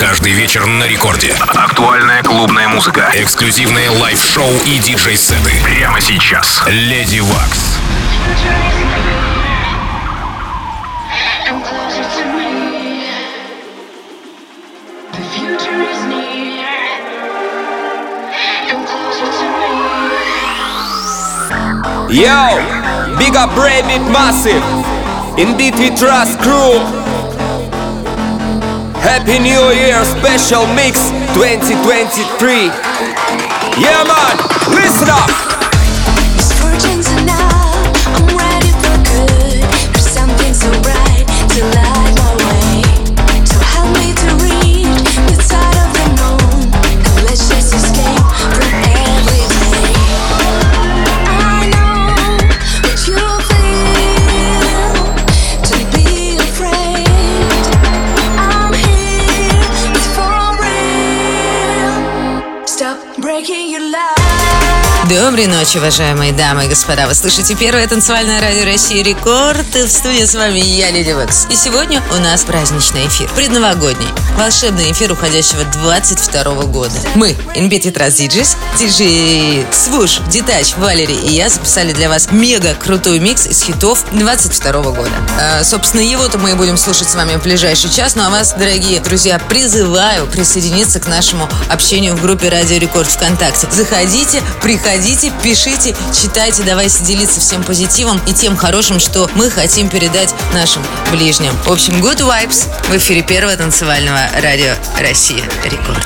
Каждый вечер на рекорде. Актуальная клубная музыка. Эксклюзивные лайв-шоу и диджей-сеты. Прямо сейчас. Леди Вакс. Yo, big up Brave Massive. Indeed, we trust crew. Happy New Year special mix 2023. Yeah, man, listen up. Доброй ночи, уважаемые дамы и господа. Вы слышите первое танцевальное радио России Рекорд. И в студии с вами я, Леди Векс. И сегодня у нас праздничный эфир. Предновогодний. Волшебный эфир уходящего 22 года. Мы, Инбит Витрас Диджис, диджей Свуш, Детач, Валерий и я записали для вас мега крутой микс из хитов 22 года. А, собственно, его-то мы и будем слушать с вами в ближайший час. Ну а вас, дорогие друзья, призываю присоединиться к нашему общению в группе Радио Рекорд ВКонтакте. Заходите, приходите Приходите, пишите, читайте, давайте делиться всем позитивом и тем хорошим, что мы хотим передать нашим ближним. В общем, good vibes в эфире первого танцевального радио Россия Рекорд.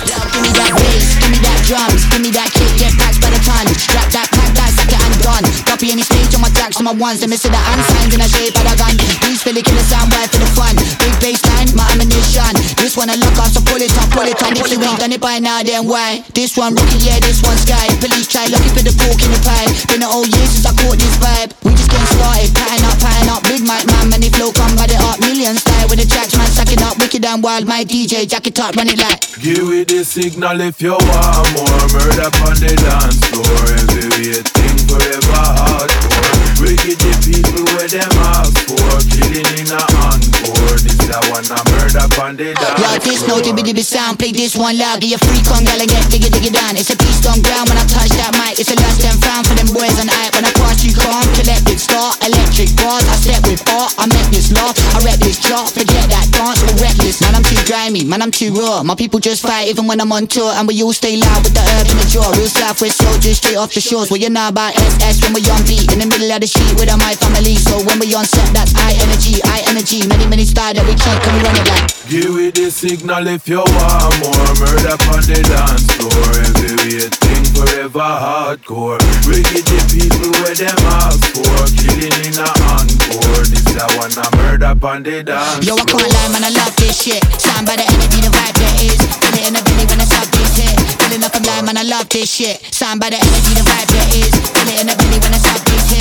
My ones, let me see the hand signs in a shape of a gun. Please feel the killer sound right for the fun. Big bassline, my ammunition. This one I look off, so pull it up, pull it up. If you ain't done it by now, then why? This one rookie, yeah, this one sky. Police try looking for the pork in the pie. Been a whole year since I caught this vibe. We just getting started, pattern up, pattern up. Big mic man, man, the flow come by the up. Million style with the tracks, man, sucking up. Wicked and wild, my DJ, jacket top, run it like. Give it the signal if you want more. Murder on the dance floor. Every thing forever hardcore. Wicked the people where them ask for. Killing in a encore. This I wanna murder on the dance Yo, this no dibby dibby sound. Play this one loud. Get your freak on, gal, and get diggy diggy down. It's a beast on ground when I touch that mic. It's a last and found for them boys on hype. When I pass you calm, collected start, electric bars. I step with art, I make this law. I rep this chart, forget that dance or reckless. Man, I'm too grimy, man, I'm too raw. My people just fight even when I'm on tour. And we all stay loud with the herb in the jaw. Real Southwest soldiers straight off the shores. Well, you know about SS when we on beat. In the middle of the street with my family. So when we on set, that's high energy, high energy. Many, many style that we keep, can we run it like? Give it the signal if you want more. Murder on the dance floor. Every thing forever hardcore. Wicked the people where them ask for. Killing in a encore. This I wanna murder on the dance Yo, I can't lie, man, I love this shit. Sound by the energy, the vibe there is. Feel it in the belly when I stop this hit. Feeling up and lie, man, I love this shit. Sound by the energy, the vibe there is. Feel it in the belly when I stop this hit.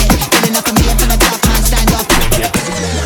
Up and me from the top, man, stand up.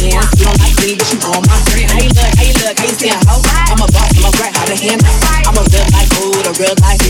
You don't like me, but you on my look, look. I'm a boss, I'm a. I'm a real life a real life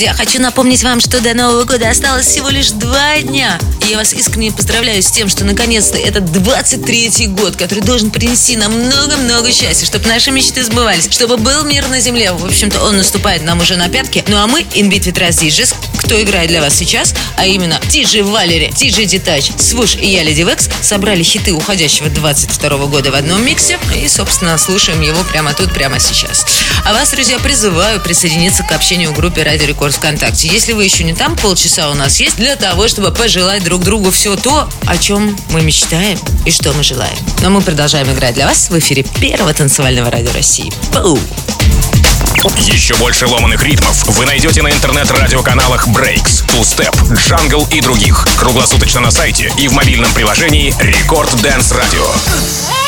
друзья, хочу напомнить вам, что до Нового года осталось всего лишь два дня. И я вас искренне поздравляю с тем, что наконец-то этот 23-й год, который должен принести нам много-много счастья, чтобы наши мечты сбывались, чтобы был мир на земле. В общем-то, он наступает нам уже на пятки. Ну а мы, In Raz DJs, кто играет для вас сейчас, а именно DJ Валери, DJ Детач, Свуш и я, Леди Векс, собрали хиты уходящего 22 года в одном миксе и, собственно, слушаем его прямо тут, прямо сейчас. А вас, друзья, призываю присоединиться к общению в группе Радио Рекорд ВКонтакте. Если вы еще не там, полчаса у нас есть для того, чтобы пожелать друг другу все то, о чем мы мечтаем и что мы желаем. Но мы продолжаем играть для вас в эфире первого танцевального радио России. Пау! Еще больше ломаных ритмов вы найдете на интернет-радиоканалах Breaks, Two Step, Jungle и других. Круглосуточно на сайте и в мобильном приложении Рекорд Dance Radio.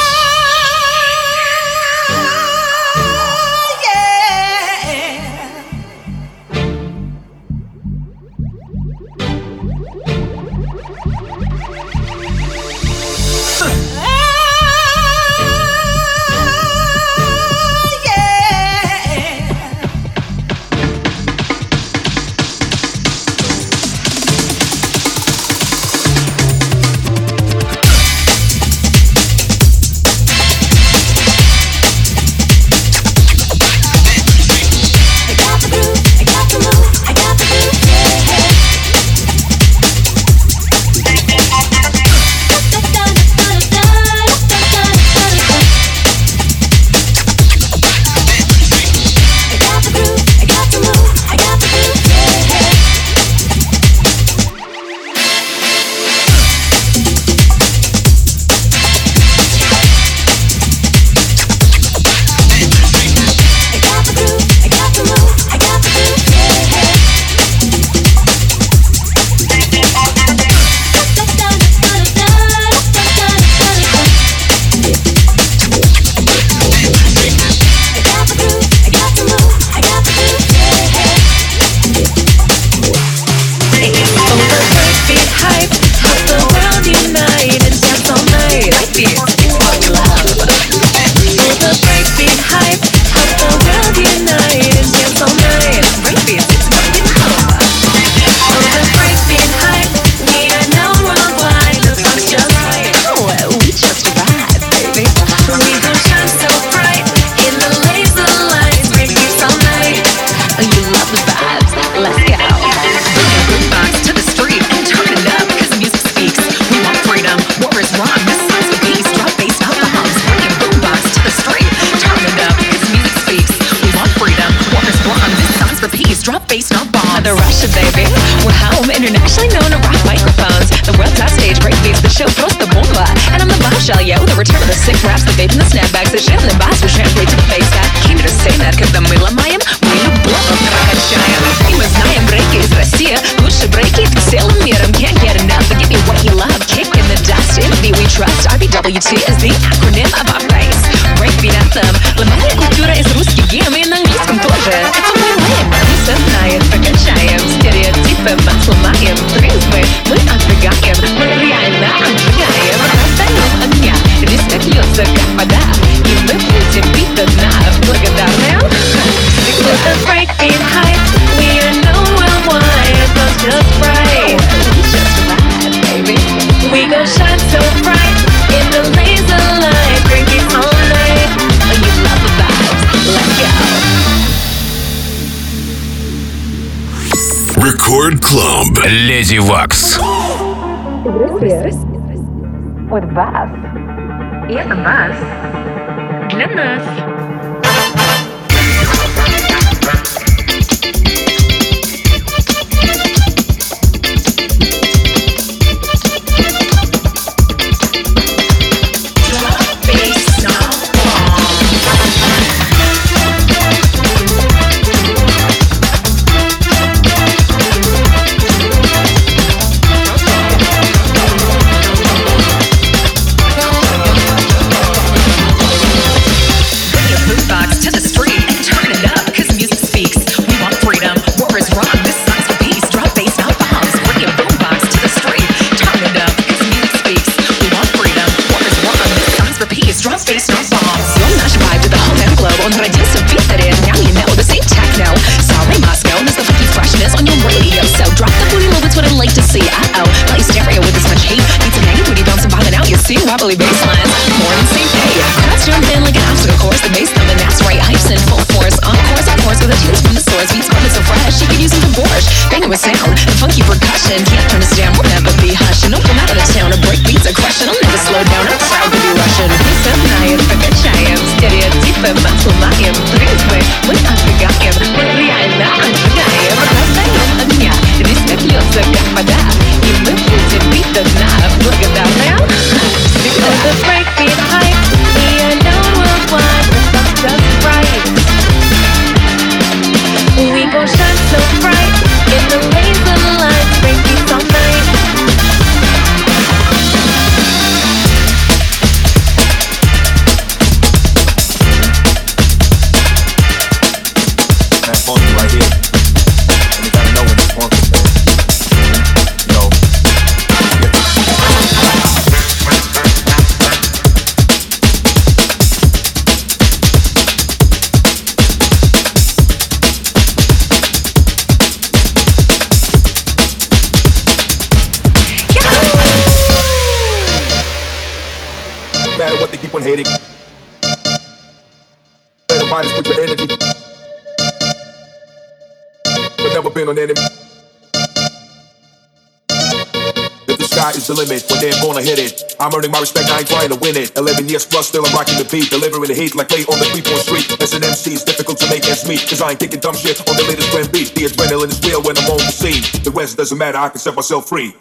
WT Леди Вакс. With вас. И это вас. Для нас. Keep on hating. Better mind is put your energy. But never been on enemy. If the sky is the limit, when they're gonna hit it. I'm earning my respect, I ain't trying to win it. 11 years plus, still I'm rocking the beat. Delivering the heat like play on the three-point street. As an MC, it's difficult to make ends meet. Cause I ain't kicking dumb shit on the latest trend beat. The adrenaline is real when I'm on the scene. The rest doesn't matter, I can set myself free.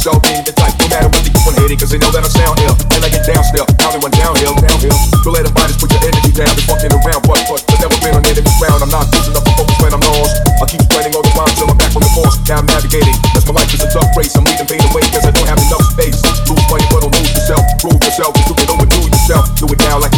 Myself being the type. No matter what they keep on hating cause they know that I sound ill. And I get down still. Now they went downhill, downhill. So let them fighters put your energy down. Been fucking around, but, but, but never been on enemy ground. I'm not losing up the focus when I'm lost. I keep spreading all the rhymes till I'm back from the force. Now I'm navigating. That's my life is a tough race. I'm leading fade away cause I don't have enough space. Lose money but don't lose yourself. Prove yourself. Just do it over, do yourself. Do it now like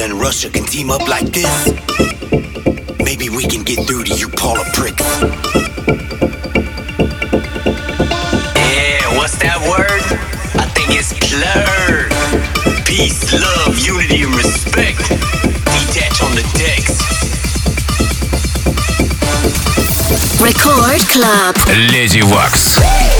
China and Russia can team up like this, maybe we can get through to you Paula pricks. Yeah, what's that word? I think it's plur. Peace, love, unity, and respect. Detach on the decks. Record Club. Леди Вакс.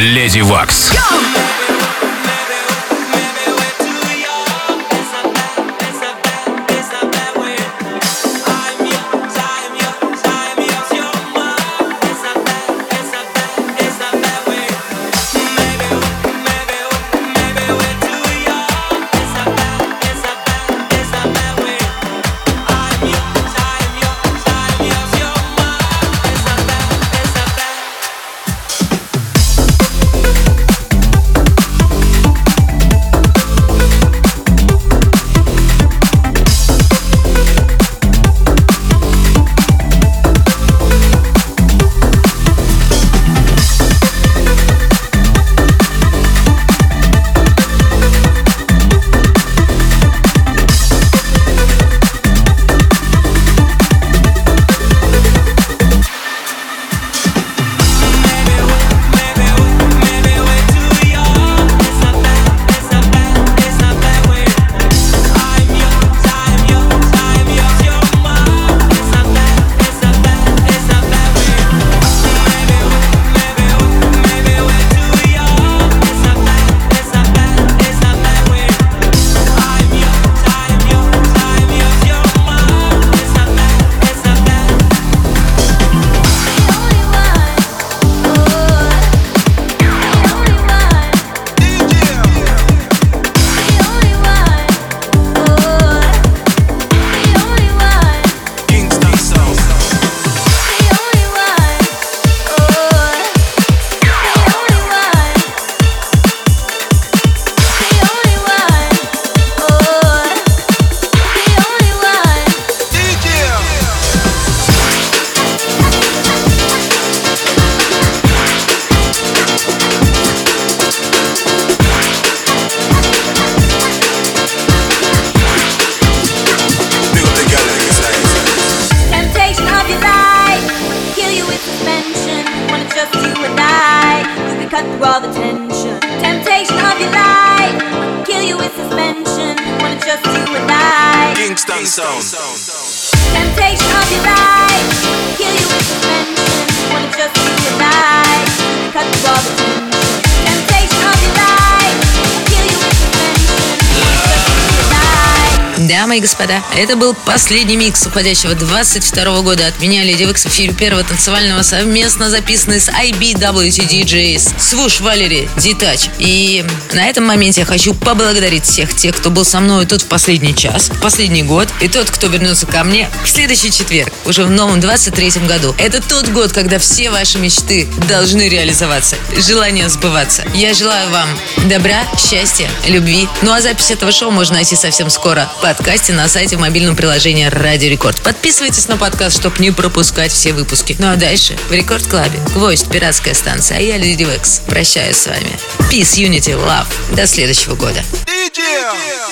Леди Вакс. Kingston Дамы и господа, это был последний микс уходящего 22 года от меня, Леди Викс, в эфире первого танцевального совместно записанный с IBWT DJs, Свуш Валери, Дитач. И на этом моменте я хочу поблагодарить всех тех, кто был со мной тут в последний час, в последний год, и тот, кто вернется ко мне в следующий четверг, уже в новом 23 году. Это тот год, когда все ваши мечты должны реализоваться, желания сбываться. Я желаю вам добра, счастья, любви. Ну а запись этого шоу можно найти совсем скоро в подкасте на сайте в мобильном приложении Радио Рекорд. Подписывайтесь на подкаст, чтобы не пропускать все выпуски. Ну а дальше в Рекорд Клабе Гвоздь, пиратская станция, а я Леди Векс. Прощаюсь с вами. Peace, Unity, Love. До следующего года. New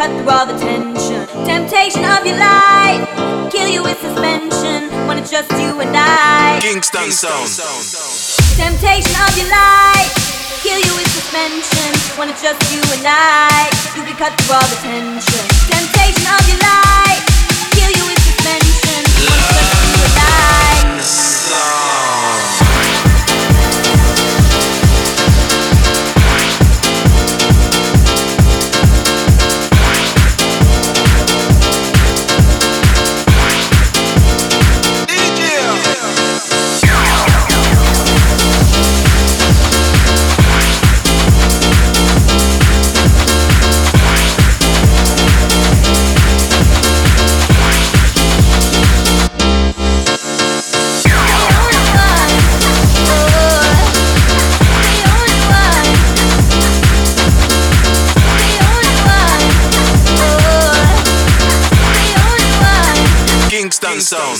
cut through all the tension. Temptation of your life, kill you with suspension. When it's just you and I. Kingston sound. Temptation of your life, kill you with suspension. When it's just you and I, you can cut through all the tension. Temptation of your life, kill you with suspension. When it's just you and I. sound.